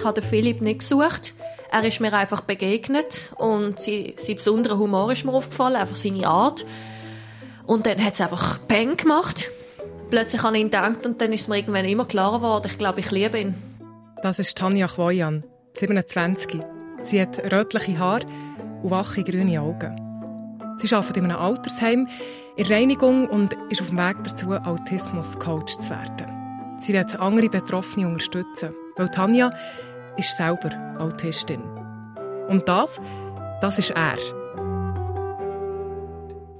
Ich habe Philipp nicht gesucht. Er ist mir einfach begegnet und sein, sein besonderer Humor ist mir aufgefallen, einfach seine Art. Und dann hat es einfach Peng gemacht. Plötzlich an ihn gedacht und dann ist mir irgendwann immer klarer geworden, ich glaube, ich liebe ihn. Das ist Tanja Chwoyan, 27. Sie hat rötliche Haare und wache grüne Augen. Sie arbeitet in einem Altersheim in Reinigung und ist auf dem Weg dazu, Autismus-Coach zu werden. Sie wird andere Betroffene unterstützen, weil Tanja ist selber Autistin. Und das, das ist er.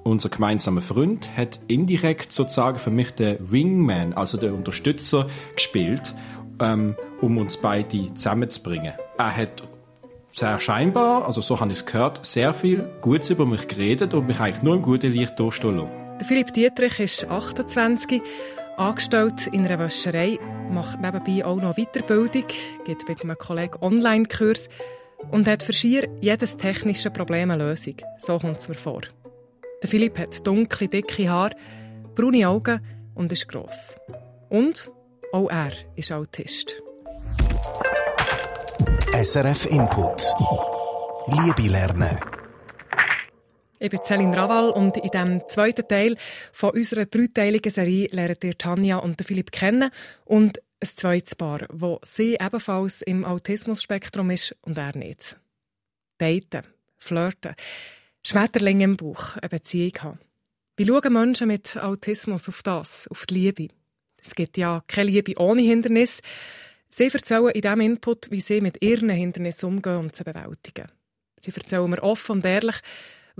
Unser gemeinsamer Freund hat indirekt sozusagen für mich den Wingman, also den Unterstützer, gespielt, ähm, um uns beide zusammenzubringen. Er hat sehr scheinbar, also so habe ich es gehört, sehr viel Gutes über mich geredet und mich eigentlich nur im guten Licht durchstehen lassen. Philipp Dietrich ist 28, angestellt in einer Wäscherei, macht nebenbei auch noch Weiterbildung, geht mit einem Kollegen Online-Kurs und hat für schier jedes technische Problem eine Lösung. So kommt es mir vor. Der Philipp hat dunkle, dicke Haare, braune Augen und ist gross. Und auch er ist Autist. SRF Input. Liebe lernen. Ich bin Celine Raval und in diesem zweiten Teil von unserer dreiteiligen Serie lernt ihr Tanja und Philipp kennen und ein zweites Paar, wo sie ebenfalls im Autismus-Spektrum ist und er nicht. Daten, flirten, Schmetterlinge im Bauch, eine Beziehung haben. Wie schauen Menschen mit Autismus auf das, auf die Liebe? Es gibt ja keine Liebe ohne Hindernis. Sie erzählen in diesem Input, wie sie mit ihren Hindernissen umgehen und sie bewältigen. Sie erzählen mir offen und ehrlich,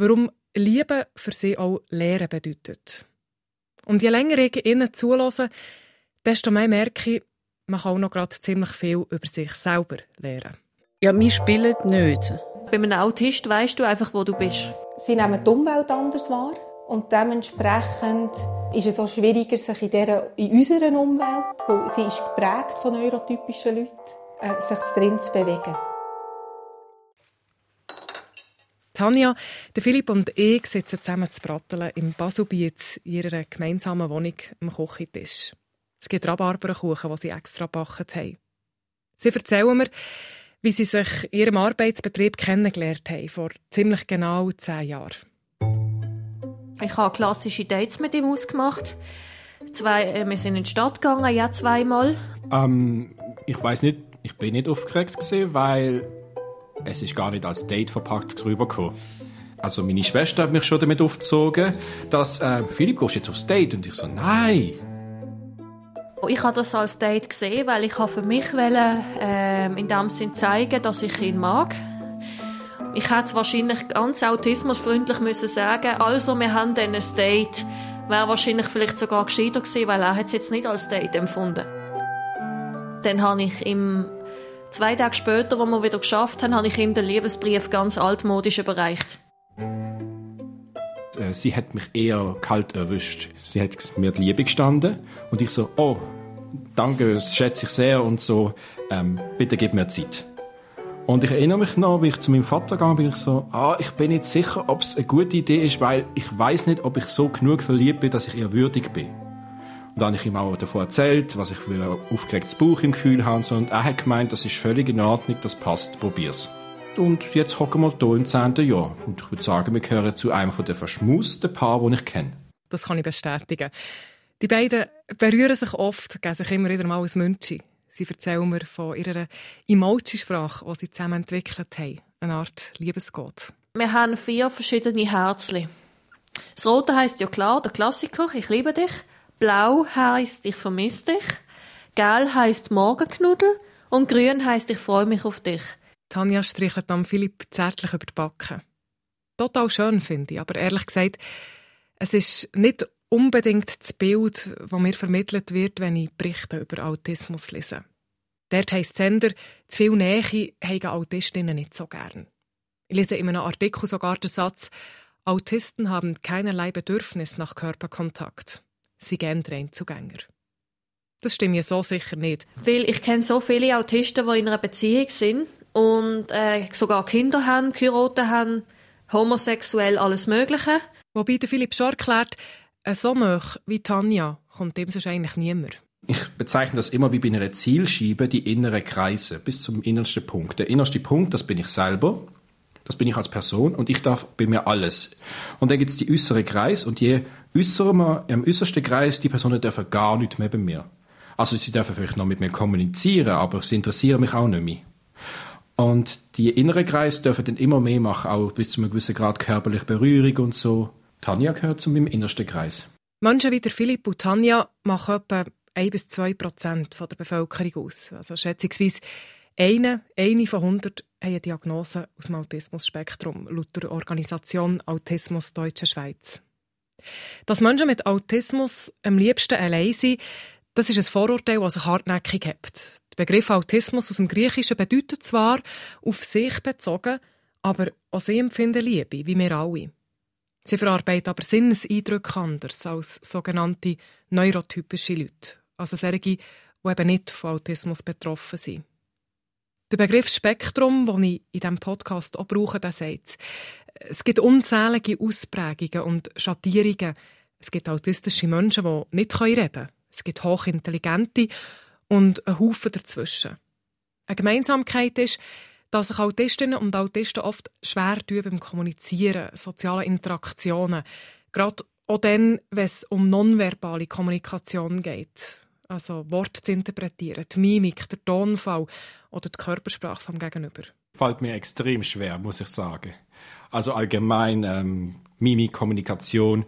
warum Liebe für sie auch Lehren bedeutet. Und je länger ich ihnen zulasse, desto mehr merke ich, man kann auch noch gerade ziemlich viel über sich selber lernen. Ja, wir spielen nicht. Bei einem Autist weißt du einfach, wo du bist. Sie nehmen die Umwelt anders wahr und dementsprechend ist es auch schwieriger, sich in, dieser, in unserer Umwelt, weil sie ist geprägt von neurotypischen Leuten, äh, sich drin zu bewegen. Tanja, der Philipp und ich sitzen zusammen zu Bratteln im Baselbiet in ihrer gemeinsamen Wohnung am Küchentisch. Es gibt Rhabarberkuchen, die sie extra gebacken haben. Sie erzählen mir, wie sie sich in ihrem Arbeitsbetrieb kennengelernt haben, vor ziemlich genau zehn Jahren. Ich habe klassische Dates mit ihm ausgemacht. Zwei, äh, wir sind in die Stadt gegangen, ja zweimal. Ähm, ich weiß nicht, ich bin nicht aufgeregt gewesen, weil es ist gar nicht als Date verpackt rübergekommen. Also meine Schwester hat mich schon damit aufgezogen, dass äh, Philipp gehst jetzt aufs Date und ich so nein. Ich habe das als Date gesehen, weil ich für mich wollte, äh, in dem Sinn zeigen, dass ich ihn mag. Ich hätte wahrscheinlich ganz autismusfreundlich müssen sagen, also wir haben dann ein Date. Wäre wahrscheinlich vielleicht sogar gescheiter gewesen, weil er es jetzt nicht als Date empfunden. Dann habe ich ihm zwei Tage später, wo wir wieder geschafft haben, habe ich ihm den Liebesbrief ganz altmodisch überreicht. Äh, sie hat mich eher kalt erwischt. Sie hat mir die Liebe gestanden und ich so, oh, danke, das schätze ich sehr und so, ähm, bitte gib mir Zeit. Und ich erinnere mich noch, wie ich zu meinem Vater gegangen bin, ich so, ah, ich bin nicht sicher, ob es eine gute Idee ist, weil ich weiß nicht, ob ich so genug verliebt bin, dass ich ihr würdig bin. Und dann habe ich ihm auch davon erzählt, was ich für ein aufgeregtes Bauch im Gefühl habe. Und er hat gemeint, das ist völlig in Ordnung, das passt, probier's. Und jetzt hocken wir hier im 10. Jahr. Und ich würde sagen, wir gehören zu einem der verschmusten Paare, die ich kenne. Das kann ich bestätigen. Die beiden berühren sich oft, geben sich immer wieder mal ein Münchi. Sie erzählen mir von ihrer Emoji-Sprache, die sie zusammen entwickelt haben. Eine Art Liebesgott. Wir haben vier verschiedene Herzchen. Das Rote heisst ja klar, der Klassiker, ich liebe dich. Blau heisst, ich vermisse dich. Gelb heisst Morgenknuddel. Und grün heisst, ich freue mich auf dich. Tanja streichelt am Philipp zärtlich über die Backen. Total schön, finde ich. Aber ehrlich gesagt, es ist nicht unbedingt das Bild, das mir vermittelt wird, wenn ich Berichte über Autismus lese. Dort heisst Sender, zu viel Nähe haben Autistinnen nicht so gern. Ich lese in einem Artikel sogar den Satz, Autisten haben keinerlei Bedürfnis nach Körperkontakt. Sie gehen Reinzugänger. Das stimmt mir so sicher nicht. Weil ich kenne so viele Autisten, die in einer Beziehung sind und äh, sogar Kinder haben, geheiratet haben, homosexuell, alles Mögliche. Wobei der Philipp schon erklärt, so nah wie Tanja kommt dem sonst eigentlich niemand. Ich bezeichne das immer wie bei einer Zielscheibe, die inneren Kreise, bis zum innersten Punkt. Der innerste Punkt, das bin ich selber, das bin ich als Person und ich darf bei mir alles. Und dann gibt es die äußere Kreis und je äußerer man im äußersten Kreis, die Personen dürfen gar nicht mehr bei mir. Also sie dürfen vielleicht noch mit mir kommunizieren, aber sie interessieren mich auch nicht mehr. Und die inneren Kreis dürfen dann immer mehr machen, auch bis zu einem gewissen Grad körperliche Berührung und so. Tanja gehört zu meinem innersten Kreis. Menschen wie der Philipp und Tanja machen etwa 1 bis 2 Prozent der Bevölkerung aus. Also schätzungsweise eine, eine von 100 haben eine Diagnose aus dem Autismus-Spektrum, laut der Organisation Autismus Deutsche Schweiz. Dass Menschen mit Autismus am liebsten allein sind, das ist ein Vorurteil, das sich hartnäckig hebt. Der Begriff Autismus aus dem Griechischen bedeutet zwar auf sich bezogen, aber auch sie empfinden Liebe, wie wir alle. Sie verarbeiten aber Sinneseindrücke anders als sogenannte neurotypische Leute, also solche, die eben nicht von Autismus betroffen sind. Der Begriff Spektrum, den ich in diesem Podcast auch brauche, der sagt, es gibt unzählige Ausprägungen und Schattierungen. Es gibt autistische Menschen, die nicht reden können. Es gibt hochintelligente und einen Haufen dazwischen. Eine Gemeinsamkeit ist, dass sich Autistinnen und Autisten oft schwer tun beim Kommunizieren, sozialen Interaktionen. Gerade auch dann, wenn es um nonverbale Kommunikation geht. Also Worte zu interpretieren, die Mimik, der Tonfall oder die Körpersprache vom Gegenüber. Fällt mir extrem schwer, muss ich sagen. Also allgemein ähm, Mimik, Kommunikation.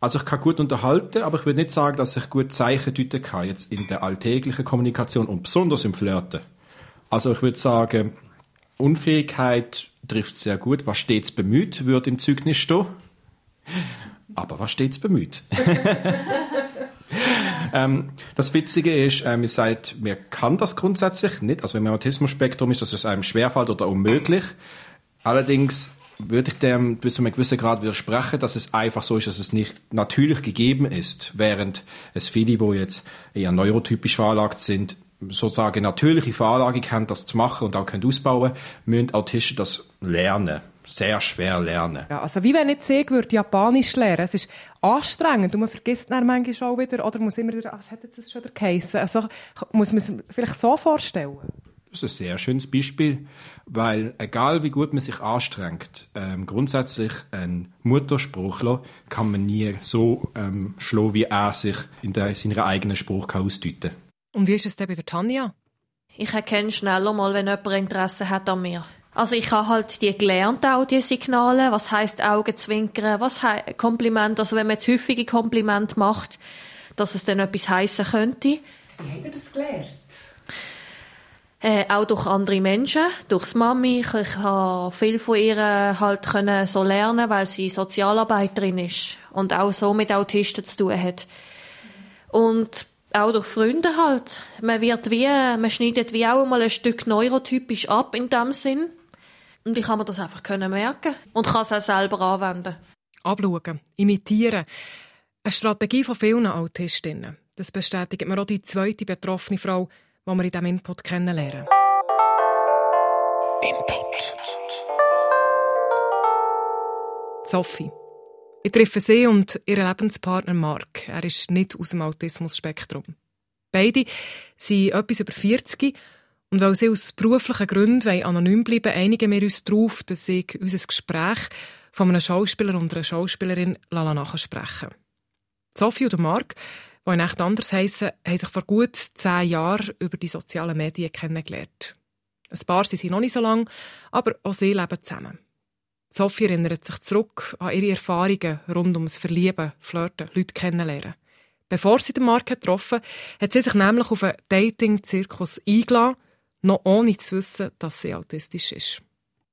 Also ich kann gut unterhalten, aber ich würde nicht sagen, dass ich gut Zeichen deuten kann, jetzt in der alltäglichen Kommunikation und besonders im Flirten. Also ich würde sagen, Unfähigkeit trifft sehr gut. Was stets bemüht, wird im Zeugnis stehen. Aber was stets bemüht? ähm, das Witzige ist, ähm, ihr seid, man kann das grundsätzlich nicht. Also wenn man Autismus-Spektrum ist, dass es einem schwerfällt oder unmöglich. Allerdings würde ich dem bis zu einem gewissen Grad widersprechen, dass es einfach so ist, dass es nicht natürlich gegeben ist, während es viele, die jetzt eher neurotypisch veranlagt sind, sozusagen natürliche Veranlagung haben, das zu machen und auch können ausbauen, müssen Autisten das lernen. Sehr schwer lernen. Ja, also wie wenn ich sehen würde, Japanisch lernen. Es ist anstrengend und man vergisst dann manchmal auch wieder, oder muss immer wieder, ah, was hat jetzt das schon wieder geheissen? Also muss man es vielleicht so vorstellen? Das ist ein sehr schönes Beispiel, weil egal wie gut man sich anstrengt, ähm, grundsätzlich ein Mutterspruchler kann man nie so ähm, schlagen, wie er sich in, der, in seiner eigenen Sprache ausdeuten kann. Und wie ist es denn bei der Tanja? Ich erkenne schneller mal, wenn jemand Interesse hat an mir. Also ich habe halt die gelernten Audiosignale, was heißt Augenzwinkern, was he Kompliment, also wenn man jetzt häufige Kompliment macht, dass es dann etwas heißen könnte. Wie habt ihr das gelernt? Äh, auch durch andere Menschen, durchs Mami. Ich, ich habe viel von ihr halt können so lernen, weil sie Sozialarbeiterin ist und auch so mit Autisten zu tun hat. Und auch durch Freunde halt. Man wird wie, man schneidet wie auch mal ein Stück neurotypisch ab in dem Sinn. Und ich kann mir das einfach können merken und kann es auch selber anwenden. Abschauen, imitieren. Eine Strategie von vielen Autistinnen. Das bestätigt mir auch die zweite betroffene Frau, die wir in diesem Input kennenlernen. Input. Sophie. Ich treffe sie und ihren Lebenspartner Mark. Er ist nicht aus dem Autismus-Spektrum. Beide sind etwas über 40 und weil sie aus beruflichen Gründen anonym bleiben einigen wir uns darauf, dass ich unser Gespräch von einem Schauspieler und einer Schauspielerin nachsprechen Sophie und Mark, die in echt anders heissen, haben sich vor gut zehn Jahren über die sozialen Medien kennengelernt. Ein paar sind sie noch nicht so lange, aber auch sie leben zusammen. Sophie erinnert sich zurück an ihre Erfahrungen rund ums Verlieben, Flirten, Leute kennenlernen. Bevor sie den Mark getroffen hat sie sich nämlich auf einen Dating-Zirkus eingeladen, noch ohne zu wissen, dass sie autistisch ist.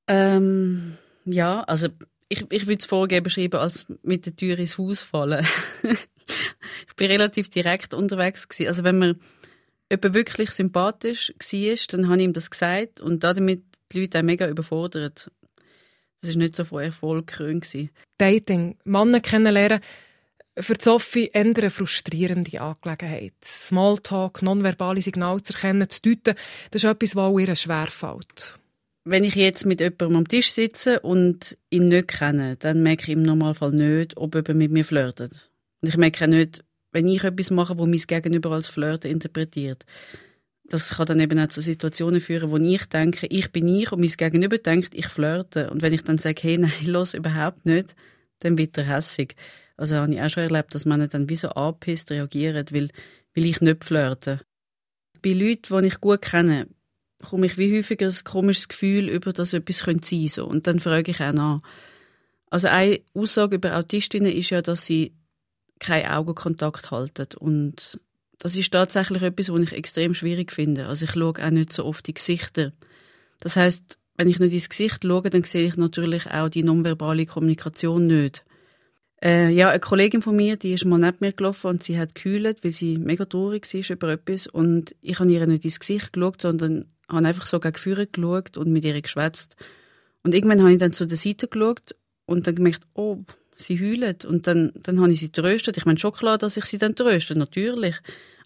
Ähm, ja, also ich, ich würde es vorgeben beschreiben als mit der Tür ins Haus fallen. ich bin relativ direkt unterwegs gewesen. Also wenn man jemand wirklich sympathisch war, dann habe ich ihm das gesagt und damit die Leute auch mega überfordert. Das war nicht so von Erfolg gekrönt. Dating, Männer kennenlernen, für Sophie eher eine frustrierende Angelegenheit. Smalltalk, nonverbale Signale zu erkennen, zu deuten, das ist etwas, was auch ihr schwerfällt. Wenn ich jetzt mit jemandem am Tisch sitze und ihn nicht kenne, dann merke ich im Normalfall nicht, ob er mit mir flirtet. Und ich merke nicht, wenn ich etwas mache, wo mein Gegenüber als Flirten interpretiert. Das kann dann eben auch zu Situationen führen, wo ich denke, ich bin ich und mein Gegenüber denkt, ich flirte. Und wenn ich dann sage, hey, nein, los, überhaupt nicht, dann wird er hässig. Also habe ich auch schon erlebt, dass Männer dann wie so angepisst reagieren, weil, weil ich nicht flirte. Bei Leuten, die ich gut kenne, komme ich wie häufiger ein komisches Gefühl über, dass etwas sein könnte. So. Und dann frage ich auch nach. Also eine Aussage über Autistinnen ist ja, dass sie keinen Augenkontakt halten. Und das ist tatsächlich etwas, was ich extrem schwierig finde. Also ich schaue auch nicht so oft die Gesichter. Das heißt, wenn ich nicht ins Gesicht schaue, dann sehe ich natürlich auch die nonverbale Kommunikation nicht. Äh, ja, eine Kollegin von mir, die ist mal neben mir gelaufen und sie hat gekühlt, weil sie mega traurig war über etwas. Und ich habe ihr nicht ins Gesicht geschaut, sondern habe einfach so gegen Führer geschaut und mit ihr geschwätzt. Und irgendwann habe ich dann zu der Seite geschaut und dann gemerkt, oh, sie heulen. Und dann, dann habe ich sie tröstet. Ich meine, schon klar, dass ich sie dann tröste, natürlich.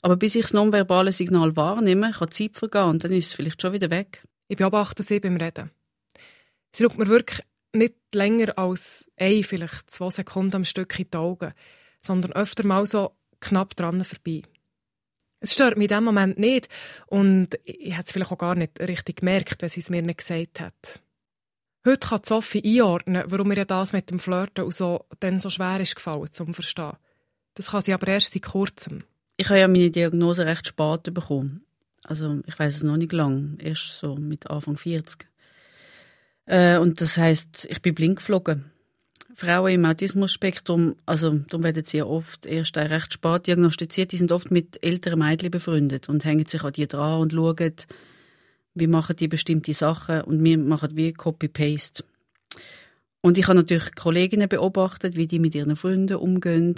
Aber bis ich das nonverbale Signal wahrnehme, kann Zeit vergehen und dann ist es vielleicht schon wieder weg. Ich beobachte sie beim Reden. Sie schaut mir wirklich nicht länger als ein, vielleicht zwei Sekunden am Stück in die Augen, sondern öfter mal so knapp dran vorbei. Es stört mich in dem Moment nicht und ich hätte es vielleicht auch gar nicht richtig gemerkt, wenn sie es mir nicht gesagt hat. Heute kann Sophie einordnen, warum mir das mit dem Flirten und so dann so schwer ist gefallen, zum Verstehen. Das kann sie aber erst seit kurzem. Ich habe ja meine Diagnose recht spät bekommen. Also ich weiß es noch nicht lang, erst so mit Anfang 40. Äh, und das heißt, ich bin blind geflogen. Frauen im Autismus-Spektrum, also darum werden sie ja oft erst recht spät diagnostiziert, die sind oft mit älteren Mädchen befreundet und hängen sich an die dran und schauen, wie machen die bestimmte Sachen und wir machen wie Copy-Paste. Und ich habe natürlich Kolleginnen beobachtet, wie die mit ihren Freunden umgehen.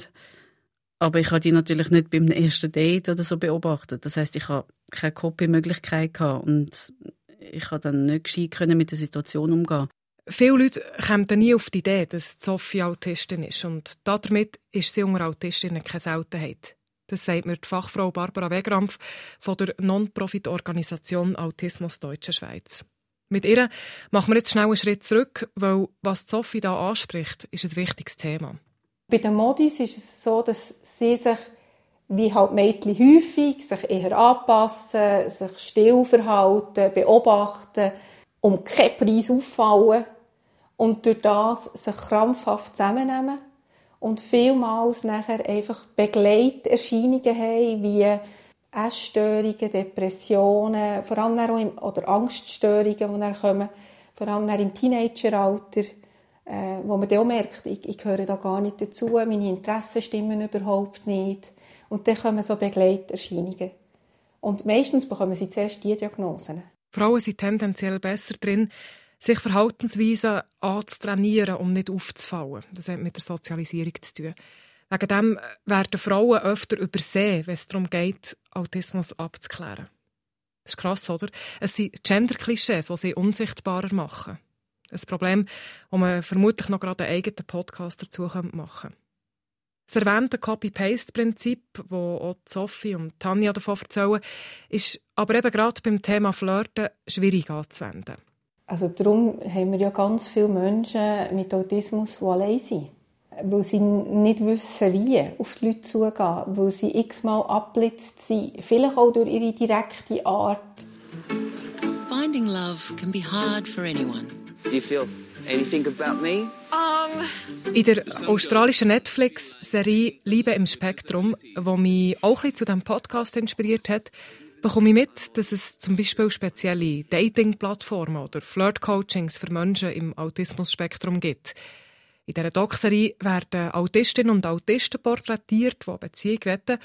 Aber ich habe die natürlich nicht beim ersten Date oder so beobachtet. Das heißt, ich habe keine Copy-Möglichkeit gehabt und ich habe dann nicht gescheit mit der Situation umgehen. Viele Leute kommen nie auf die Idee, dass Sophie Autistin ist und damit ist sie unter Autistinnen keine Seltenheit. Das sagt mir die Fachfrau Barbara Wegrampf von der Non-Profit-Organisation Autismus Deutsche Schweiz. Mit ihr machen wir jetzt schnell einen Schritt zurück, weil was Sophie da anspricht, ist ein wichtiges Thema. Bei den Modis ist es so, dass sie sich wie halt Mädchen häufig sich eher anpassen, sich still verhalten, beobachten, um keinen Preis auffallen und durch das sich krampfhaft zusammennehmen und vielmals nachher einfach Begleiterscheinungen haben, wie Essstörungen, Depressionen, vor allem auch im, oder Angststörungen, die dann kommen, vor allem im Teenageralter, äh, wo man dann auch merkt, ich, ich gehöre da gar nicht dazu, meine Interessen stimmen überhaupt nicht. Und dann kommen so Begleiterscheinungen. Und meistens bekommen sie zuerst diese Diagnosen. Frauen sind tendenziell besser drin, sich Verhaltensweisen anzutrainieren, um nicht aufzufallen. Das hat mit der Sozialisierung zu tun. Wegen dem werden Frauen öfter übersehen, wenn es darum geht, Autismus abzuklären. Das ist krass, oder? Es sind Gender-Klischees, die sie unsichtbarer machen. Ein Problem, wo man vermutlich noch gerade einen eigenen Podcast dazu machen könnte. Das erwähnte Copy-Paste-Prinzip, das auch Sophie und Tanja davon erzählen, ist aber eben gerade beim Thema Flirten schwierig anzuwenden. Also darum haben wir ja ganz viele Menschen mit Autismus, die allein sind. Weil sie nicht wissen, wie auf die Leute zugehen. Weil sie x-mal abblitzt sind. Vielleicht auch durch ihre direkte Art. Finding love can be hard for anyone. Do you feel anything about me? In der australischen Netflix-Serie Liebe im Spektrum, die mich auch ein bisschen zu diesem Podcast inspiriert hat, bekomme ich mit, dass es zum Beispiel spezielle Dating-Plattformen oder Flirt-Coachings für Menschen im Autismus-Spektrum gibt. In dieser Doc-Serie werden Autistinnen und Autisten porträtiert, die Beziehung wetten.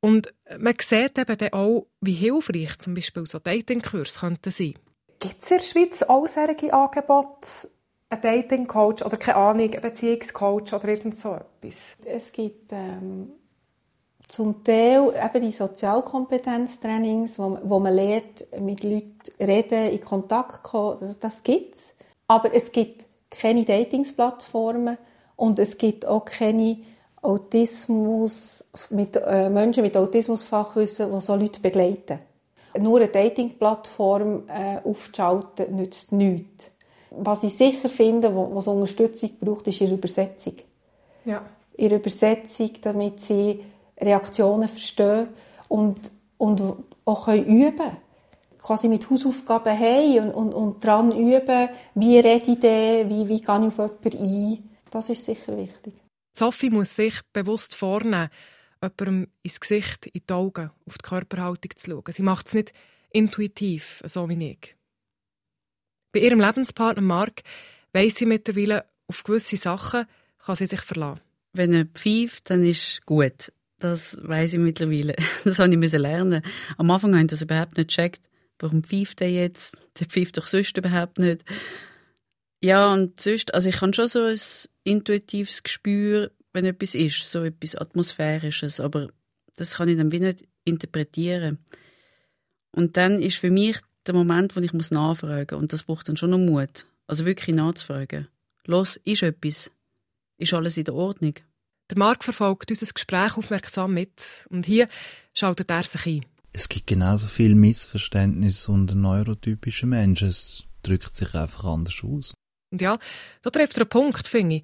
Und man sieht eben auch, wie hilfreich zum Beispiel so Dating-Kurse könnten sein. Gibt es in der Schweiz auch solche Angebote? Ein Dating-Coach oder keine Ahnung, ein Beziehungscoach oder irgend so etwas? Es gibt ähm, zum Teil eben die Sozialkompetenztrainings, wo, wo man lernt, mit Leuten reden, in Kontakt kommen. Das, das gibt es. Aber es gibt keine Datingsplattformen und es gibt auch keine Autismus, mit, äh, Menschen mit Autismusfachwissen, die so Leute begleiten. Nur eine Datingplattform äh, aufzuschalten, nützt nichts. Was ich sicher finde, was Unterstützung braucht, ist ihre Übersetzung. Ja. Ihre Übersetzung, damit sie Reaktionen verstehen und, und auch können üben quasi mit Hausaufgaben haben und, und, und daran üben, wie rede ich denn, wie, wie gehe ich auf jemanden ein. Das ist sicher wichtig. Sophie muss sich bewusst vornehmen, jemandem ins Gesicht, in die Augen, auf die Körperhaltung zu schauen. Sie macht es nicht intuitiv, so wie ich. Bei ihrem Lebenspartner Mark weiss sie mittlerweile, auf gewisse Sachen kann sie sich verlassen. Wenn er pfeift, dann ist gut. Das weiß ich mittlerweile. Das habe ich lernen. Am Anfang habe ich das überhaupt nicht gecheckt. Warum pfeift er jetzt? Der pfeift doch sonst überhaupt nicht. Ja, und sonst, also ich habe schon so ein intuitives Gespür, wenn etwas ist, so etwas Atmosphärisches, aber das kann ich dann wie nicht interpretieren. Und dann ist für mich der Moment, wo ich muss nachfragen und das braucht dann schon noch Mut. Also wirklich nachzufragen. Los, ist etwas? Ist alles in der Ordnung? Der Marc verfolgt unser Gespräch aufmerksam mit und hier schaltet er sich ein. Es gibt genauso viel Missverständnis unter neurotypischen Menschen. Es drückt sich einfach anders aus. Und ja, da trifft er einen Punkt, finde ich.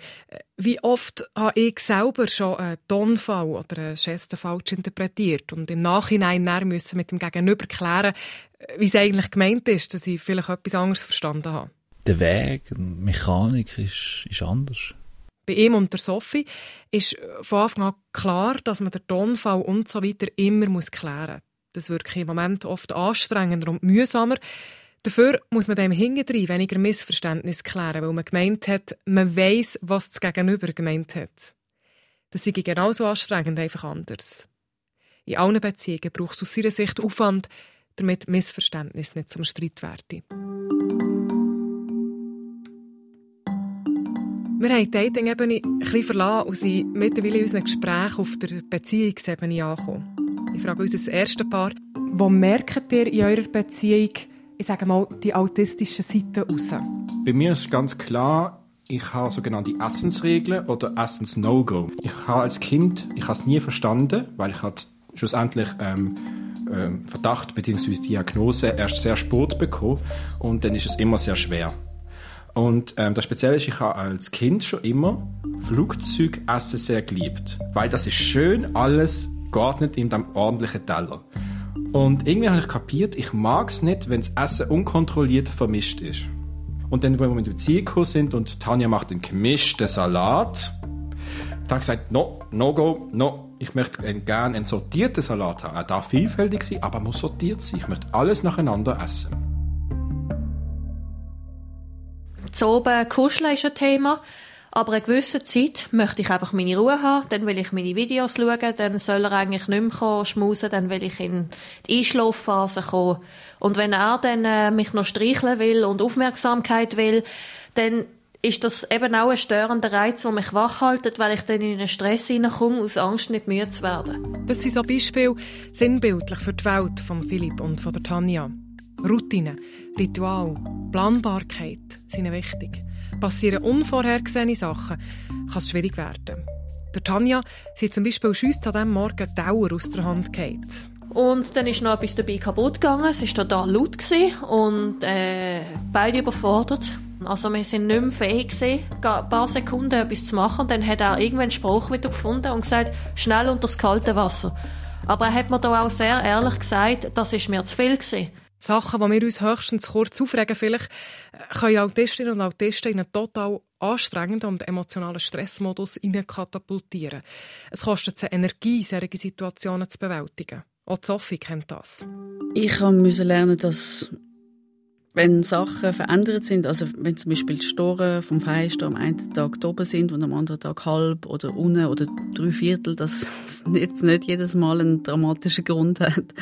Wie oft habe ich selber schon einen Tonfall oder eine Geste falsch interpretiert und im Nachhinein müssen mit dem Gegenüber klären, wie es eigentlich gemeint ist, dass ich vielleicht etwas anderes verstanden habe. Der Weg, die Mechanik ist, ist anders. Bei ihm und der Sophie ist von Anfang an klar, dass man den Tonfall und so weiter immer muss klären muss. Das wirkt im Moment oft anstrengender und mühsamer. Dafür muss man dem hingedrein weniger Missverständnis klären, weil man gemeint hat, man weiß, was das Gegenüber gemeint hat. Das sei genauso anstrengend, einfach anders. In allen Beziehungen braucht es aus seiner Sicht Aufwand, damit Missverständnis nicht zum Streit werden. Wir haben die Dating-Ebene ein verlassen und sind mittlerweile in unseren Gesprächen auf der Beziehungsebene angekommen. Ich frage uns das erste Paar, wo merkt ihr in eurer Beziehung, ich sage mal, die autistische Seite raus? Bei mir ist ganz klar, ich habe sogenannte Essensregeln oder Essens-No-Go. Ich habe als Kind, ich habe es nie verstanden, weil ich hatte schlussendlich ähm, ähm, Verdacht bzw. Diagnose erst sehr spät bekommen und dann ist es immer sehr schwer. Und ähm, das Spezielle ist, ich habe als Kind schon immer Flugzeugessen sehr geliebt, weil das ist schön alles geordnet in einem ordentlichen Teller. Und irgendwie habe ich kapiert, ich mag es nicht, wenn das Essen unkontrolliert vermischt ist. Und dann, wenn wir mit Beziehung gekommen sind und Tanja macht einen gemischten Salat, da habe ich gesagt, no, no go, no. Ich möchte gerne einen sortierten Salat haben. Er darf vielfältig sein, aber muss sortiert sein. Ich möchte alles nacheinander essen. Zu oben kuscheln ist ein Thema. Aber eine gewisse Zeit möchte ich einfach meine Ruhe haben, dann will ich meine Videos schauen, dann soll er eigentlich nicht mehr kommen, schmusen, dann will ich in die Einschlafphase kommen. Und wenn er dann äh, mich noch streicheln will und Aufmerksamkeit will, dann ist das eben auch ein störender Reiz, der mich wachhaltet, weil ich dann in einen Stress hineinkomme, aus Angst nicht müde zu werden. Das sind so Beispiele sinnbildlich für die Welt von Philipp und von der Tanja. Routine, Ritual, Planbarkeit sind wichtig passieren unvorhergesehene Sachen, kann es schwierig werden. Der Tanja sieht zum Beispiel schüsst an diesem Morgen die Dauer aus der Hand geht. Und dann ist noch etwas dabei kaputt gegangen. Es war total laut und äh, beide überfordert. Also wir sind nicht mehr fähig ein paar Sekunden etwas zu machen. Dann hat er irgendwann einen Spruch wieder gefunden und gesagt, schnell unter das kalte Wasser. Aber er hat mir da auch sehr ehrlich gesagt, das ist mir zu viel gewesen. Sachen, die wir uns höchstens kurz aufregen, vielleicht können Autistinnen und Autisten in einen total anstrengenden und emotionalen Stressmodus katapultieren. Es kostet sie Energie, solche Situationen zu bewältigen. Auch Sophie kennt das. Ich musste lernen, dass wenn Sachen verändert sind, also wenn zum Beispiel die Storen vom Fenster am einen Tag oben sind und am anderen Tag halb oder unten oder drei Viertel, dass es nicht jedes Mal einen dramatischen Grund hat.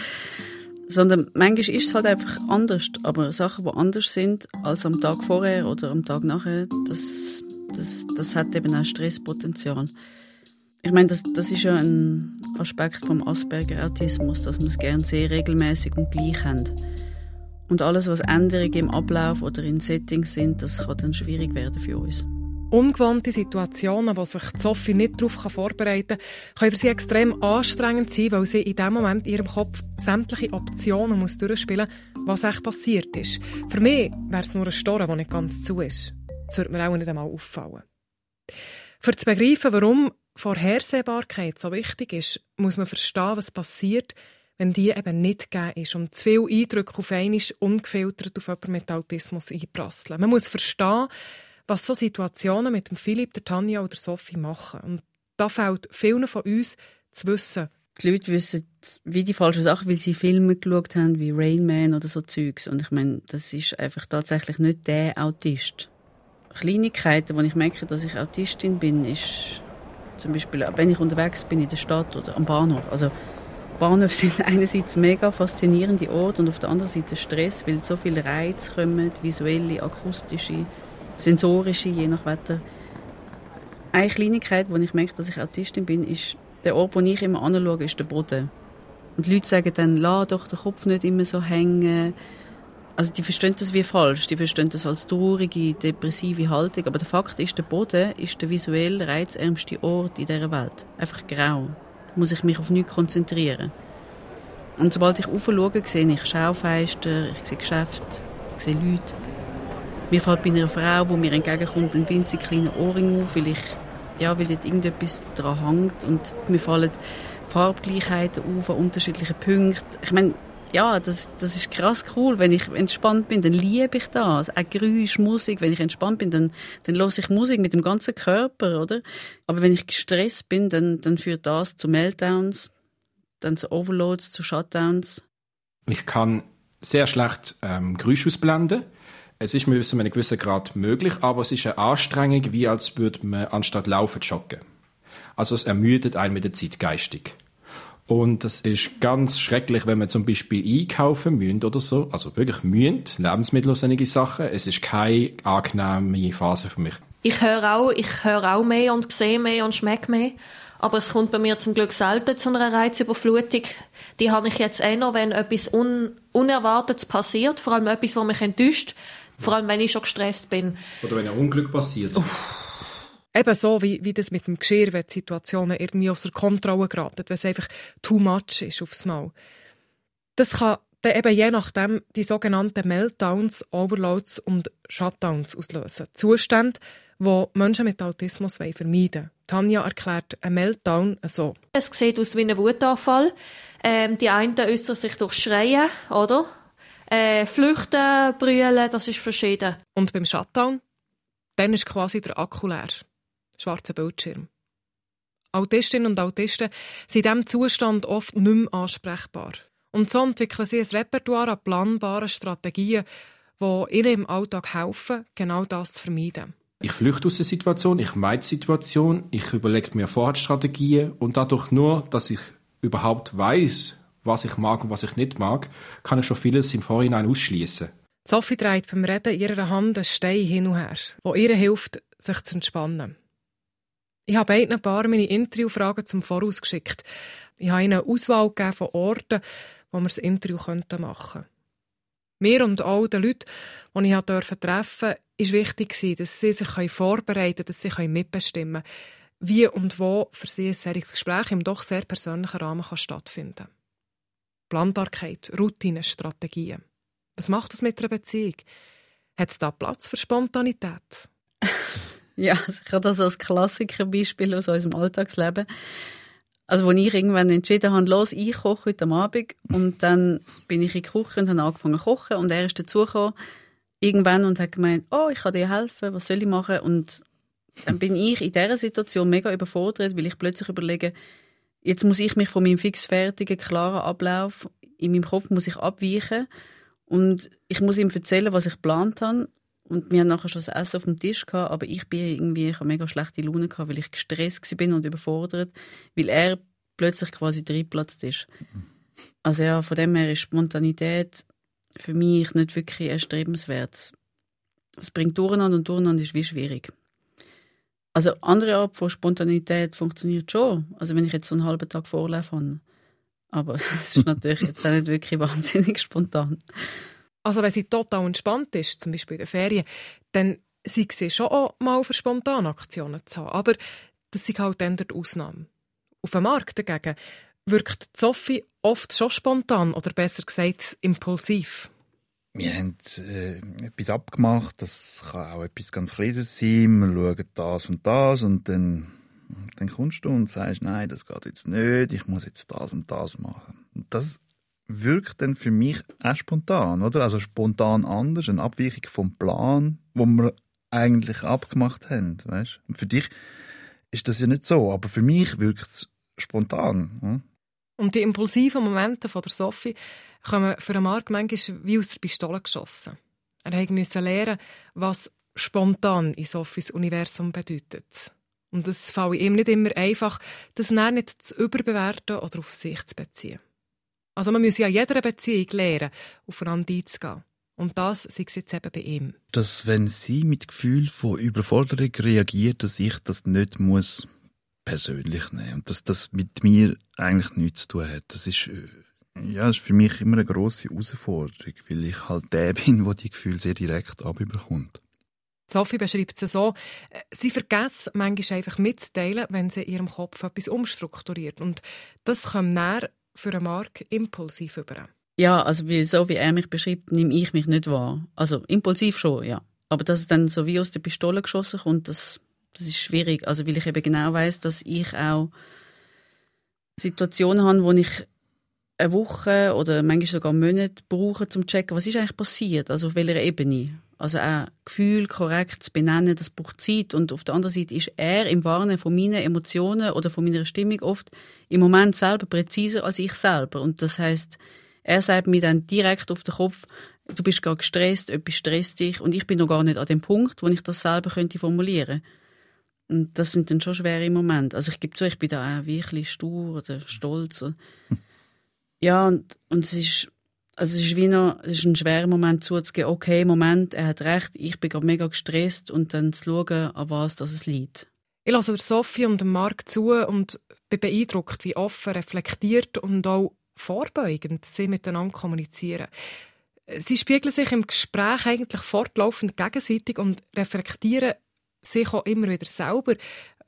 Sondern manchmal ist es halt einfach anders. Aber Sachen, die anders sind als am Tag vorher oder am Tag nachher, das, das, das hat eben auch Stresspotenzial. Ich meine, das, das ist ja ein Aspekt vom Asperger-Autismus, dass wir es gerne sehr regelmäßig und gleich haben. Und alles, was Änderungen im Ablauf oder in Settings sind, das kann dann schwierig werden für uns. Ungewohnte Situationen, wo sich Sophie nicht darauf vorbereiten kann, können für sie extrem anstrengend sein, weil sie in dem Moment in ihrem Kopf sämtliche Optionen muss durchspielen muss, was echt passiert ist. Für mich wäre es nur ein Storen, der nicht ganz zu ist. Das würde mir auch nicht einmal auffallen. Für zu begreifen, warum Vorhersehbarkeit so wichtig ist, muss man verstehen, was passiert, wenn die eben nicht gegeben ist und zu viel Eindrücke auf einmal ungefiltert auf jemanden mit Autismus einprasseln. Man muss verstehen, was so Situationen mit dem Philipp, der Tanja oder Sophie machen. Und da fällt vielen von uns zu wissen. Die Leute wissen wie die falschen Sachen, weil sie Filme geschaut haben, wie Rain Man oder so Zeugs. Und ich meine, das ist einfach tatsächlich nicht der Autist. Kleinigkeiten, wo ich merke, dass ich Autistin bin, ist zum Beispiel, wenn ich unterwegs bin in der Stadt oder am Bahnhof. Also Bahnhöfe sind einerseits mega faszinierende Orte und auf der anderen Seite Stress, weil so viele Reize kommen, visuelle, akustische, sensorische, je nach Wetter. Eine Kleinigkeit, wo ich merke, dass ich Autistin bin, ist, der Ort, wo ich immer anschaue, ist der Boden. Und die Leute sagen dann, lass doch den Kopf nicht immer so hängen. Also die verstehen das wie falsch, die verstehen das als traurige, depressive Haltung. Aber der Fakt ist, der Boden ist der visuell reizärmste Ort in dieser Welt. Einfach grau muss ich mich auf nichts konzentrieren. Und sobald ich aufschaue, sehe ich Schaufenster, ich sehe Geschäfte, ich sehe Leute. Mir fällt bei einer Frau, die mir entgegenkommt, ein winzig kleiner Ohrring auf, weil, ich, ja, weil dort irgendetwas daran hängt. Und mir fallen Farbgleichheiten auf an unterschiedlichen Punkten. Ich meine, ja, das, das ist krass cool. Wenn ich entspannt bin, dann liebe ich das. Auch Geräusch, Musik. Wenn ich entspannt bin, dann, dann höre ich Musik mit dem ganzen Körper, oder? Aber wenn ich gestresst bin, dann, dann führt das zu Meltdowns, dann zu Overloads, zu Shutdowns. Ich kann sehr schlecht ähm, Geräusche ausblenden. Es ist mir bis zu einem gewissen Grad möglich, aber es ist eine Anstrengung, wie als würde man anstatt laufen joggen. Also es ermüdet einen mit der Zeit geistig. Und das ist ganz schrecklich, wenn man zum Beispiel einkaufen müsst oder so. Also wirklich müsst, Lebensmittel Sachen. Es ist keine angenehme Phase für mich. Ich höre auch, ich höre auch mehr und sehe mehr und schmecke mehr. Aber es kommt bei mir zum Glück selten zu einer Reizüberflutung. Die habe ich jetzt eher, wenn etwas Un Unerwartetes passiert, vor allem etwas, was mich enttäuscht, vor allem wenn ich schon gestresst bin. Oder wenn ein Unglück passiert. Uff. Eben so, wie, wie das mit dem Geschirr, wenn die Situationen irgendwie außer Kontrolle geraten, wenn es einfach too much ist aufs Mal. Das kann dann eben je nachdem die sogenannten Meltdowns, Overloads und Shutdowns auslösen. Zustände, die Menschen mit Autismus vermeiden wollen. Tanja erklärt einen Meltdown so. Es sieht aus wie ein Wutanfall. Ähm, die einen äußern sich durch Schreien, oder? Äh, Flüchten, Brüllen, das ist verschieden. Und beim Shutdown? Dann ist quasi der Akku leer schwarzen Bildschirm. Autistinnen und Autisten sind in diesem Zustand oft nicht mehr ansprechbar. Und so entwickeln sie ein Repertoire an planbaren Strategien, die ihnen im Alltag helfen, genau das zu vermeiden. Ich flüchte aus der Situation, ich meide die Situation, ich überlege mir vorher Strategien und dadurch nur, dass ich überhaupt weiß, was ich mag und was ich nicht mag, kann ich schon vieles im Vorhinein ausschließen. Sophie dreht beim Reden ihrer Hand einen Stein hin und her, wo ihr hilft, sich zu entspannen. Ich habe beiden Paaren meine Interviewfragen zum Voraus geschickt. Ich habe ihnen eine Auswahl gegeben von Orten, wo wir das Interview machen könnten. Mir und auch den Leuten, die ich treffen durfte, war wichtig, dass sie sich vorbereiten können, dass sie mitbestimmen können, wie und wo für sie ein solches Gespräch im doch sehr persönlichen Rahmen stattfinden kann. Planbarkeit, Routinen, Strategien. Was macht das mit einer Beziehung? Hat es da Platz für Spontanität? Ja, also ich habe das als Klassikerbeispiel aus unserem Alltagsleben. Also, als ich irgendwann entschieden habe, los, ich koche heute Abend. Und dann bin ich in die Küche und habe angefangen zu kochen. Und er ist dazugekommen, irgendwann, und hat gemeint, oh, ich kann dir helfen, was soll ich machen? Und dann bin ich in dieser Situation mega überfordert, weil ich plötzlich überlege, jetzt muss ich mich von meinem fixfertigen, klaren Ablauf, in meinem Kopf muss ich abweichen. Und ich muss ihm erzählen, was ich geplant habe. Und wir hatten nachher schon das Essen auf dem Tisch gehabt, aber ich bin irgendwie, ich mega schlechte Laune gehabt, weil ich gestresst bin und überfordert, weil er plötzlich quasi reingeplatzt ist. Also ja, von dem her ist Spontanität für mich nicht wirklich erstrebenswert. Es bringt Durcheinander und Durcheinander ist wie schwierig. Also andere Art von Spontanität funktioniert schon. Also wenn ich jetzt so einen halben Tag Vorlauf habe. Aber es ist natürlich jetzt auch nicht wirklich wahnsinnig spontan. Also wenn sie total entspannt ist, zum Beispiel in den Ferien, dann sei sie schon auch mal für Spontanaktionen zu haben. Aber das ist halt dann die Ausnahme. Auf dem Markt dagegen wirkt Sophie oft schon spontan oder besser gesagt impulsiv. Wir haben äh, etwas abgemacht, das kann auch etwas ganz Kleines sein. Wir schauen das und das und dann Dann kommst du und sagst, nein, das geht jetzt nicht, ich muss jetzt das und das machen. Und das wirkt dann für mich auch spontan, oder? Also spontan anders, eine Abweichung vom Plan, wo wir eigentlich abgemacht haben, weißt? Und für dich ist das ja nicht so, aber für mich wirkt es spontan. Hm? Und die impulsiven Momente von der Sophie kommen für einen Mark manchmal wie aus der Pistole geschossen. Er musste lernen, was spontan in Sophies Universum bedeutet. Und es fällt ihm nicht immer einfach, das nicht zu überbewerten oder auf sich zu beziehen. Also man muss ja jeder Beziehung lernen, aufeinander einzugehen. Und das sei jetzt eben bei ihm. Dass, wenn sie mit Gefühl von Überforderung reagiert, dass ich das nicht muss persönlich nehmen und dass das mit mir eigentlich nichts zu tun hat. Das ist, äh, ja, das ist für mich immer eine grosse Herausforderung, weil ich halt der bin, der die Gefühle sehr direkt abüberkommt. Sophie beschreibt es so, äh, sie vergisst manchmal einfach mitzuteilen, wenn sie in ihrem Kopf etwas umstrukturiert. Und das kommt näher für einen Mark impulsiv über. Ja, also wie, so wie er mich beschreibt, nehme ich mich nicht wahr. Also impulsiv schon, ja. Aber dass es dann so wie aus der Pistole geschossen kommt, das, das ist schwierig. Also weil ich eben genau weiß, dass ich auch Situationen habe, wo ich eine Woche oder manchmal sogar Monate brauche, um zu checken, was ist eigentlich passiert, also auf welcher Ebene. Also auch Gefühl korrekt zu benennen, das braucht Zeit. Und auf der anderen Seite ist er im Warnen von meinen Emotionen oder von meiner Stimmung oft im Moment selber präziser als ich selber. Und das heißt, er sagt mir dann direkt auf den Kopf, du bist gerade gestresst, etwas stresst dich und ich bin noch gar nicht an dem Punkt, wo ich das selber könnte formulieren. Und das sind dann schon schwere Momente. Also ich gebe zu, ich bin da auch wirklich stur oder stolz. Ja, und, und es ist also es ist wie noch, es ist ein schwerer Moment zuzugeben, okay, Moment, er hat recht, ich bin gerade mega gestresst und dann zu schauen, an was das es liegt. Ich lasse der Sophie und dem Marc zu und bin beeindruckt, wie offen, reflektiert und auch vorbeugend sie miteinander kommunizieren. Sie spiegeln sich im Gespräch eigentlich fortlaufend gegenseitig und reflektieren sich auch immer wieder selber.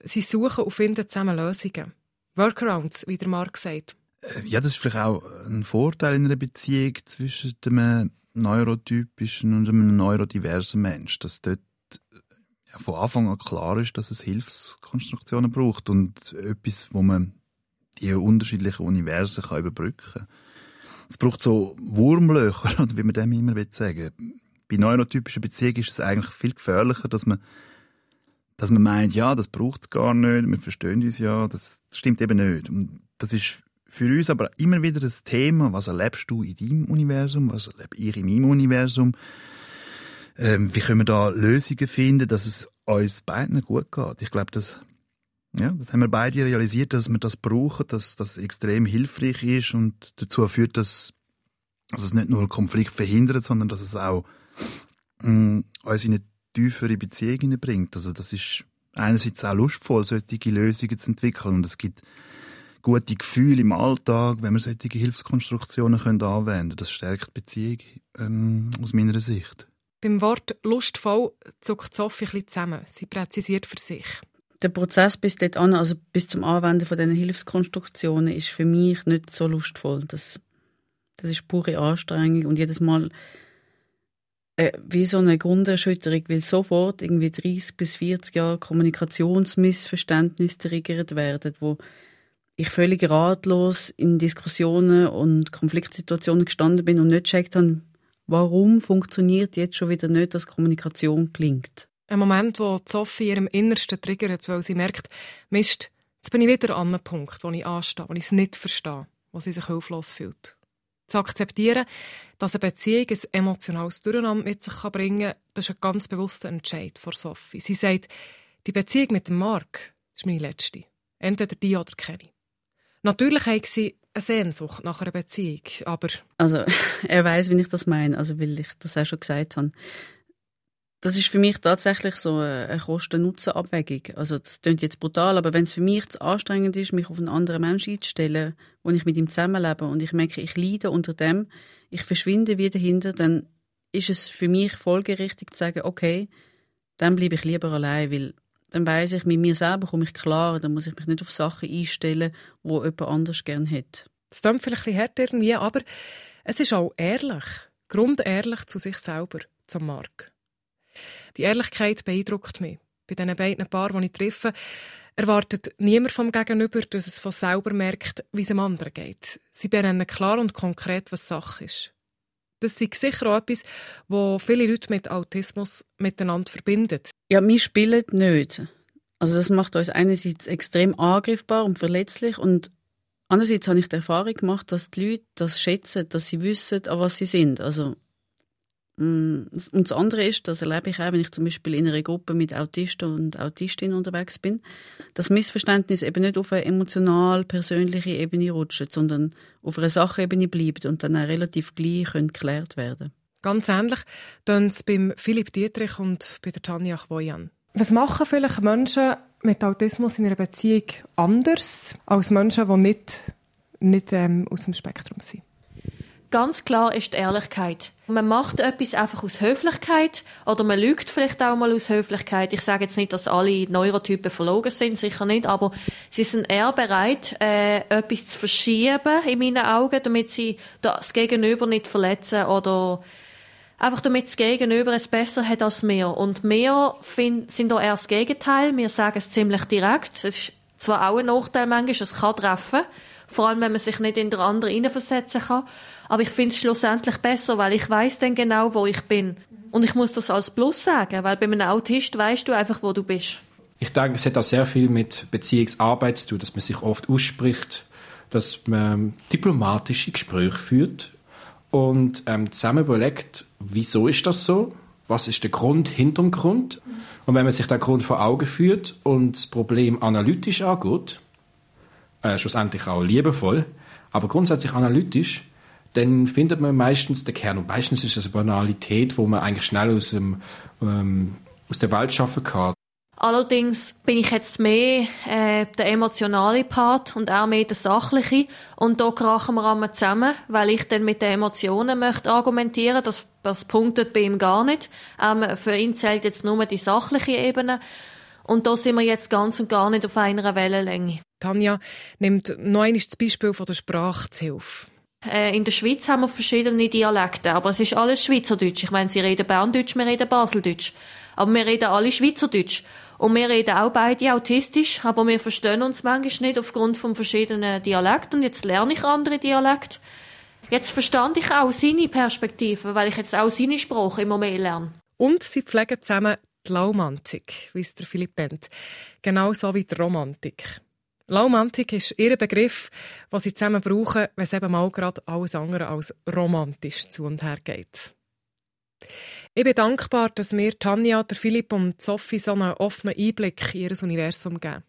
Sie suchen und finden zusammen Lösungen. Workarounds, wie der Marc sagt. Äh, ja, das ist vielleicht auch ein Vorteil in einer Beziehung zwischen einem neurotypischen und einem neurodiversen Mensch, dass dort ja, von Anfang an klar ist, dass es Hilfskonstruktionen braucht und etwas, wo man die unterschiedlichen Universen kann überbrücken kann. Es braucht so Wurmlöcher, wie man dem immer sagen will. Bei neurotypischen Beziehungen ist es eigentlich viel gefährlicher, dass man dass man meint, ja, das braucht es gar nicht, wir verstehen uns ja, das stimmt eben nicht. Und das ist für uns aber immer wieder das Thema, was erlebst du in deinem Universum, was erlebe ich in meinem Universum, ähm, wie können wir da Lösungen finden, dass es uns beiden gut geht. Ich glaube, das, ja, das haben wir beide realisiert, dass wir das brauchen, dass das extrem hilfreich ist und dazu führt, dass, dass es nicht nur Konflikt verhindert, sondern dass es auch mm, uns in eine tiefere Beziehung bringt. Also das ist einerseits auch lustvoll, solche Lösungen zu entwickeln und es gibt gute Gefühle im Alltag, wenn wir solche Hilfskonstruktionen können anwenden können. Das stärkt die Beziehung ähm, aus meiner Sicht. Beim Wort lustvoll zuckt Sophie ein bisschen zusammen. Sie präzisiert für sich. Der Prozess bis dort an, also bis zum Anwenden von diesen Hilfskonstruktionen, ist für mich nicht so lustvoll. Das, das ist pure Anstrengung und jedes Mal äh, wie so eine Grunderschütterung, weil sofort irgendwie 30 bis 40 Jahre Kommunikationsmissverständnisse triggert werden, wo ich völlig ratlos in Diskussionen und Konfliktsituationen gestanden bin und nicht gecheckt habe, warum funktioniert jetzt schon wieder nicht, dass Kommunikation klingt. Ein Moment, wo Sophie ihrem Innersten triggert, weil sie merkt, Mist, jetzt bin ich wieder an einem Punkt, wo ich anstehe, wo ich es nicht verstehe, wo sie sich hilflos fühlt. Zu akzeptieren, dass eine Beziehung ein emotionales Durcheinander mit sich bringen kann, das ist ein ganz bewusster Entscheid von Sophie. Sie sagt, die Beziehung mit dem Mark ist meine letzte. Entweder die oder keine. Natürlich haben sie eine Sehnsucht nach einer Beziehung, aber... Also, er weiß, wie ich das meine, also weil ich das auch schon gesagt habe. Das ist für mich tatsächlich so eine Kosten-Nutzen-Abwägung. Also das klingt jetzt brutal, aber wenn es für mich zu anstrengend ist, mich auf einen anderen Menschen einzustellen, wo ich mit ihm zusammenlebe und ich merke, ich leide unter dem, ich verschwinde wieder dahinter, dann ist es für mich folgerichtig zu sagen, okay, dann bleibe ich lieber allein, weil dann weiß ich, mit mir selber komme ich klar, dann muss ich mich nicht auf Sachen einstellen, wo jemand anders gerne hat. Das klingt vielleicht ein bisschen hart irgendwie, aber es ist auch ehrlich, grundehrlich zu sich selber, zum Mark. Die Ehrlichkeit beeindruckt mich. Bei diesen beiden Paaren, die ich treffe, erwartet niemand vom Gegenüber, dass es von selber merkt, wie es dem anderen geht. Sie benennen klar und konkret, was Sache ist. Das ist sicher auch etwas, was viele Leute mit Autismus miteinander verbindet. Ja, wir spielen nicht. Also das macht uns einerseits extrem angriffbar und verletzlich und andererseits habe ich die Erfahrung gemacht, dass die Leute das schätzen, dass sie wissen, an was sie sind. Also und das andere ist, das erlebe ich auch, wenn ich zum Beispiel in einer Gruppe mit Autisten und Autistinnen unterwegs bin, dass Missverständnis eben nicht auf eine emotional persönliche Ebene rutscht, sondern auf einer Sachebene bleibt und dann auch relativ gleich geklärt werden Ganz ähnlich tun es beim Philipp Dietrich und bei der Tanja Chwoyan. Was machen vielleicht Menschen mit Autismus in einer Beziehung anders als Menschen, die nicht, nicht ähm, aus dem Spektrum sind? Ganz klar ist die Ehrlichkeit. Man macht etwas einfach aus Höflichkeit oder man lügt vielleicht auch mal aus Höflichkeit. Ich sage jetzt nicht, dass alle Neurotypen verlogen sind, sicher nicht, aber sie sind eher bereit, äh, etwas zu verschieben in meinen Augen, damit sie das Gegenüber nicht verletzen oder einfach damit das Gegenüber es besser hat als wir. Und wir find, sind da eher das Gegenteil. Wir sagen es ziemlich direkt. Es ist zwar auch ein Nachteil manchmal, es kann treffen. Vor allem, wenn man sich nicht in den anderen hineinversetzen kann. Aber ich finde es schlussendlich besser, weil ich weiß dann genau, wo ich bin. Und ich muss das als Plus sagen, weil bei einem Autist weißt du einfach, wo du bist. Ich denke, es hat auch sehr viel mit Beziehungsarbeit zu tun, dass man sich oft ausspricht, dass man diplomatische Gespräche führt und ähm, zusammen überlegt, wieso ist das so? Was ist der Grund hinter dem Grund? Und wenn man sich den Grund vor Augen führt und das Problem analytisch angeht, äh, schlussendlich auch liebevoll, aber grundsätzlich analytisch, dann findet man meistens den Kern. Und meistens ist das eine Banalität, wo man eigentlich schnell aus, dem, ähm, aus der Welt schaffen kann. Allerdings bin ich jetzt mehr äh, der emotionale Part und auch mehr der sachliche. Und da krachen wir einmal zusammen, weil ich dann mit den Emotionen möchte argumentieren. Das, das punktet bei ihm gar nicht. Ähm, für ihn zählt jetzt nur die sachliche Ebene. Und da sind wir jetzt ganz und gar nicht auf einer Wellenlänge. Tanja nimmt noch einmal das Beispiel von der Sprache zu Hilfe. Äh, in der Schweiz haben wir verschiedene Dialekte, aber es ist alles Schweizerdeutsch. Ich meine, sie reden Berndeutsch, wir reden Baseldeutsch. Aber wir reden alle Schweizerdeutsch. Und wir reden auch beide autistisch, aber wir verstehen uns manchmal nicht aufgrund von verschiedenen Dialekten. Und jetzt lerne ich andere Dialekte. Jetzt verstand ich auch seine Perspektive, weil ich jetzt auch seine Sprache immer mehr lerne. Und sie pflegen zusammen die Laumantik, wie es der Philipp nennt. Genauso wie die Romantik. Laumantik ist ihr Begriff, was sie zusammen brauchen, wenn es eben mal gerade alles andere als romantisch zu und her geht. Ich bin dankbar, dass mir Tanja, der Philipp und Sophie so einen offenen Einblick in ihr Universum geben.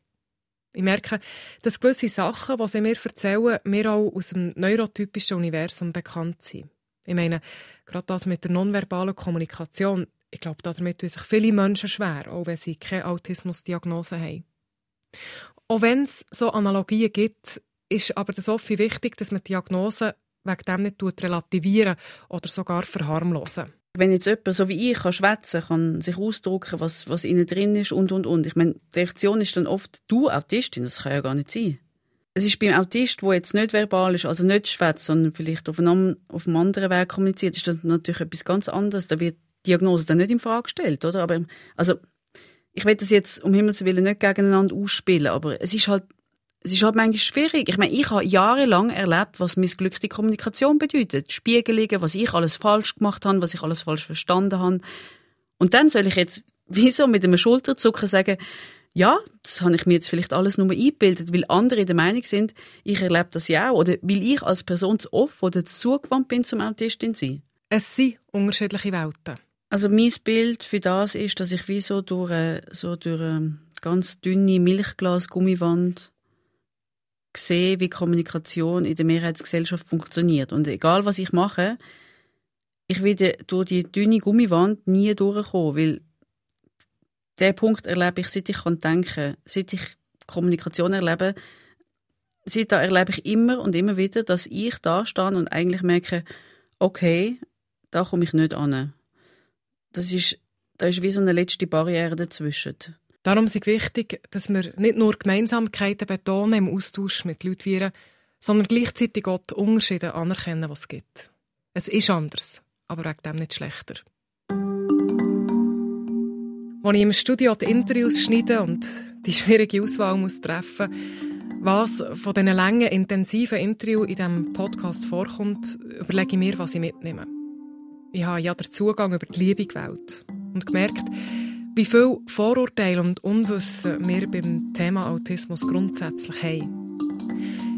Ich merke, dass gewisse Sachen, die sie mir erzählen, mir auch aus dem neurotypischen Universum bekannt sind. Ich meine, gerade das mit der nonverbalen Kommunikation, ich glaube, damit tun sich viele Menschen schwer, auch wenn sie keine Autismusdiagnose haben. Auch wenn es so Analogien gibt, ist aber der Sophie wichtig, dass man die Diagnose wegen dem nicht relativieren oder sogar verharmlosen wenn jetzt jemand, so wie ich, kann schwätzen, kann sich ausdrücken, was, was innen drin ist und, und, und. Ich meine, die Reaktion ist dann oft, du Autistin, das kann ja gar nicht sein. Es ist beim Autist, der jetzt nicht verbal ist, also nicht schwätzt, sondern vielleicht auf einem, auf einem anderen Weg kommuniziert, ist das natürlich etwas ganz anderes. Da wird Diagnose dann nicht in Frage gestellt, oder? Aber, also, ich will das jetzt um Himmels Willen nicht gegeneinander ausspielen, aber es ist halt es ist halt manchmal schwierig. Ich meine, ich habe jahrelang erlebt, was missglückte Kommunikation bedeutet. Spiegelungen, was ich alles falsch gemacht habe, was ich alles falsch verstanden habe. Und dann soll ich jetzt, wieso mit einem Schulterzucken sagen, ja, das habe ich mir jetzt vielleicht alles nur eingebildet, weil andere der Meinung sind, ich erlebe das ja auch. Oder weil ich als Person zu oft oder zu zugewandt bin zum Autistin sein. Es sind unterschiedliche Welten. Also mein Bild für das ist, dass ich wie so durch, eine, so durch eine ganz dünne Milchglas-Gummiwand sehe, wie Kommunikation in der Mehrheitsgesellschaft funktioniert. Und egal, was ich mache, ich werde durch die dünne Gummiwand nie durchkommen, weil der Punkt erlebe ich, seit ich kann denken, seit ich Kommunikation erlebe, seit da erlebe ich immer und immer wieder, dass ich da stehe und eigentlich merke, okay, da komme ich nicht an. Das ist, da ist wie so eine letzte Barriere dazwischen. Darum ist es wichtig, dass wir nicht nur Gemeinsamkeiten betonen im Austausch mit Leuten, sondern gleichzeitig auch die Unterschiede anerkennen, was es gibt. Es ist anders, aber wegen dem nicht schlechter. Als ich im Studio die Interviews schneide und die schwierige Auswahl muss treffen was von diesen langen, intensiven Interviews in diesem Podcast vorkommt, überlege ich mir, was ich mitnehme. Ich habe ja den Zugang über die Liebe gewählt und gemerkt, wie viel Vorurteile und Unwissen wir beim Thema Autismus grundsätzlich haben.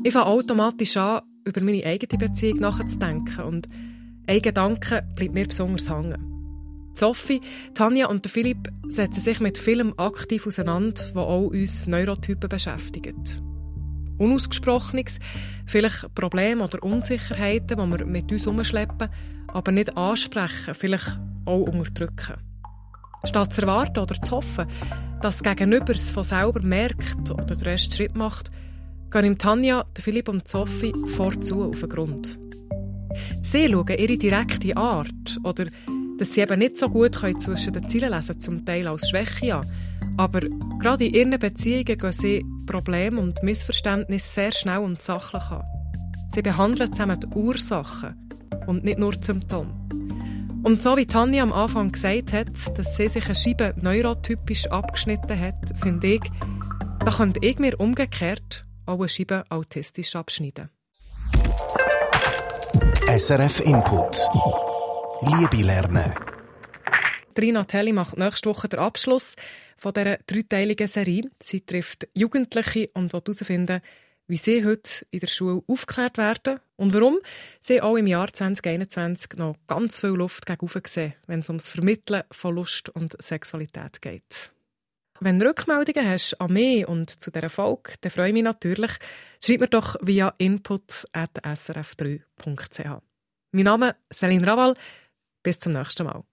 Ich fange automatisch an, über meine eigene Beziehung nachzudenken und ein Gedanke bleibt mir besonders hängen. Sophie, Tanja und Philipp setzen sich mit vielem aktiv auseinander, was auch uns Neurotypen beschäftigt. Unausgesprochenes, vielleicht Probleme oder Unsicherheiten, die wir mit uns umschleppen, aber nicht ansprechen, vielleicht auch unterdrücken. Statt zu erwarten oder zu hoffen, dass das Gegenüber es von selber merkt oder den ersten Schritt macht, gehen ihm Tanja, Philipp und Sophie vorzu auf den Grund. Sie schauen ihre direkte Art oder dass sie eben nicht so gut können zwischen den Zielen lesen zum Teil als Schwäche an. Aber gerade in ihren Beziehungen gehen sie Probleme und Missverständnisse sehr schnell und sachlich an. Sie behandeln zusammen die Ursachen und nicht nur die Symptome. Und so wie Tanja am Anfang gesagt hat, dass sie sich eine Scheibe neurotypisch abgeschnitten hat, finde ich, da könnte ich mir umgekehrt auch eine Scheibe autistisch abschneiden. SRF Input. Liebe lernen. Trina Telli macht nächste Woche den Abschluss von dieser dreiteiligen Serie. Sie trifft Jugendliche und will herausfinden, wie sie heute in der Schule aufgeklärt werden und warum sie auch im Jahr 2021 noch ganz viel Luft gegen sehen, wenn es ums Vermitteln von Lust und Sexualität geht. Wenn du Rückmeldungen hast an mich und zu dieser Folge, dann freue ich mich natürlich. Schreib mir doch via input.srf3.ch. Mein Name ist Celine Raval. Bis zum nächsten Mal.